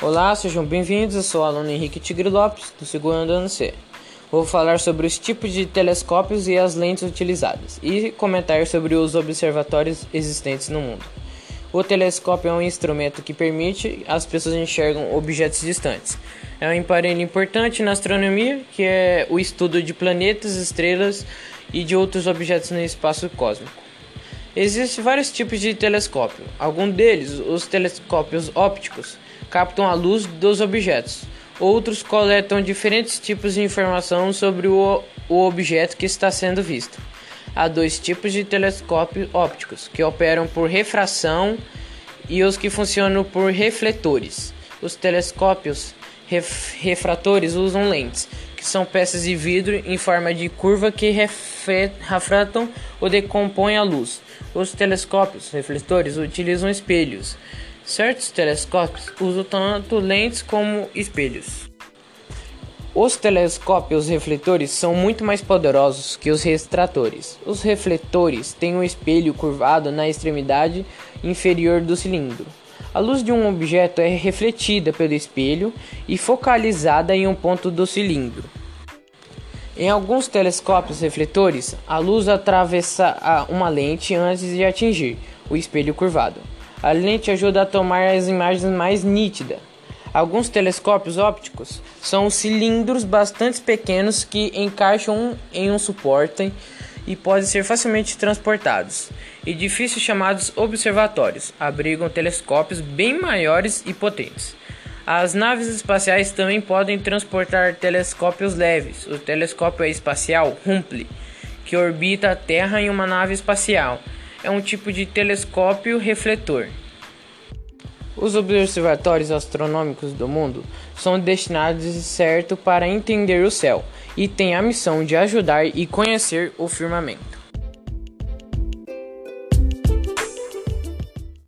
Olá, sejam bem-vindos. Eu sou o aluno Henrique Tigre Lopes, do segundo ano C. Vou falar sobre os tipos de telescópios e as lentes utilizadas e comentar sobre os observatórios existentes no mundo. O telescópio é um instrumento que permite as pessoas enxergam objetos distantes. É um aparelho importante na astronomia, que é o estudo de planetas, estrelas e de outros objetos no espaço cósmico. Existem vários tipos de telescópio. Alguns deles, os telescópios ópticos, captam a luz dos objetos. Outros coletam diferentes tipos de informação sobre o, o objeto que está sendo visto. Há dois tipos de telescópios ópticos, que operam por refração e os que funcionam por refletores. Os telescópios ref refratores usam lentes, que são peças de vidro em forma de curva que refratam ou decompõem a luz. Os telescópios refletores utilizam espelhos Certos telescópios usam tanto lentes como espelhos. Os telescópios refletores são muito mais poderosos que os retratores. Os refletores têm um espelho curvado na extremidade inferior do cilindro. A luz de um objeto é refletida pelo espelho e focalizada em um ponto do cilindro. Em alguns telescópios refletores, a luz atravessa uma lente antes de atingir o espelho curvado. A lente ajuda a tomar as imagens mais nítidas. Alguns telescópios ópticos são cilindros bastante pequenos que encaixam em um suporte e podem ser facilmente transportados. Edifícios chamados observatórios abrigam telescópios bem maiores e potentes. As naves espaciais também podem transportar telescópios leves. O telescópio espacial Hubble, que orbita a Terra em uma nave espacial é um tipo de telescópio refletor. Os observatórios astronômicos do mundo são destinados certo para entender o céu e têm a missão de ajudar e conhecer o firmamento.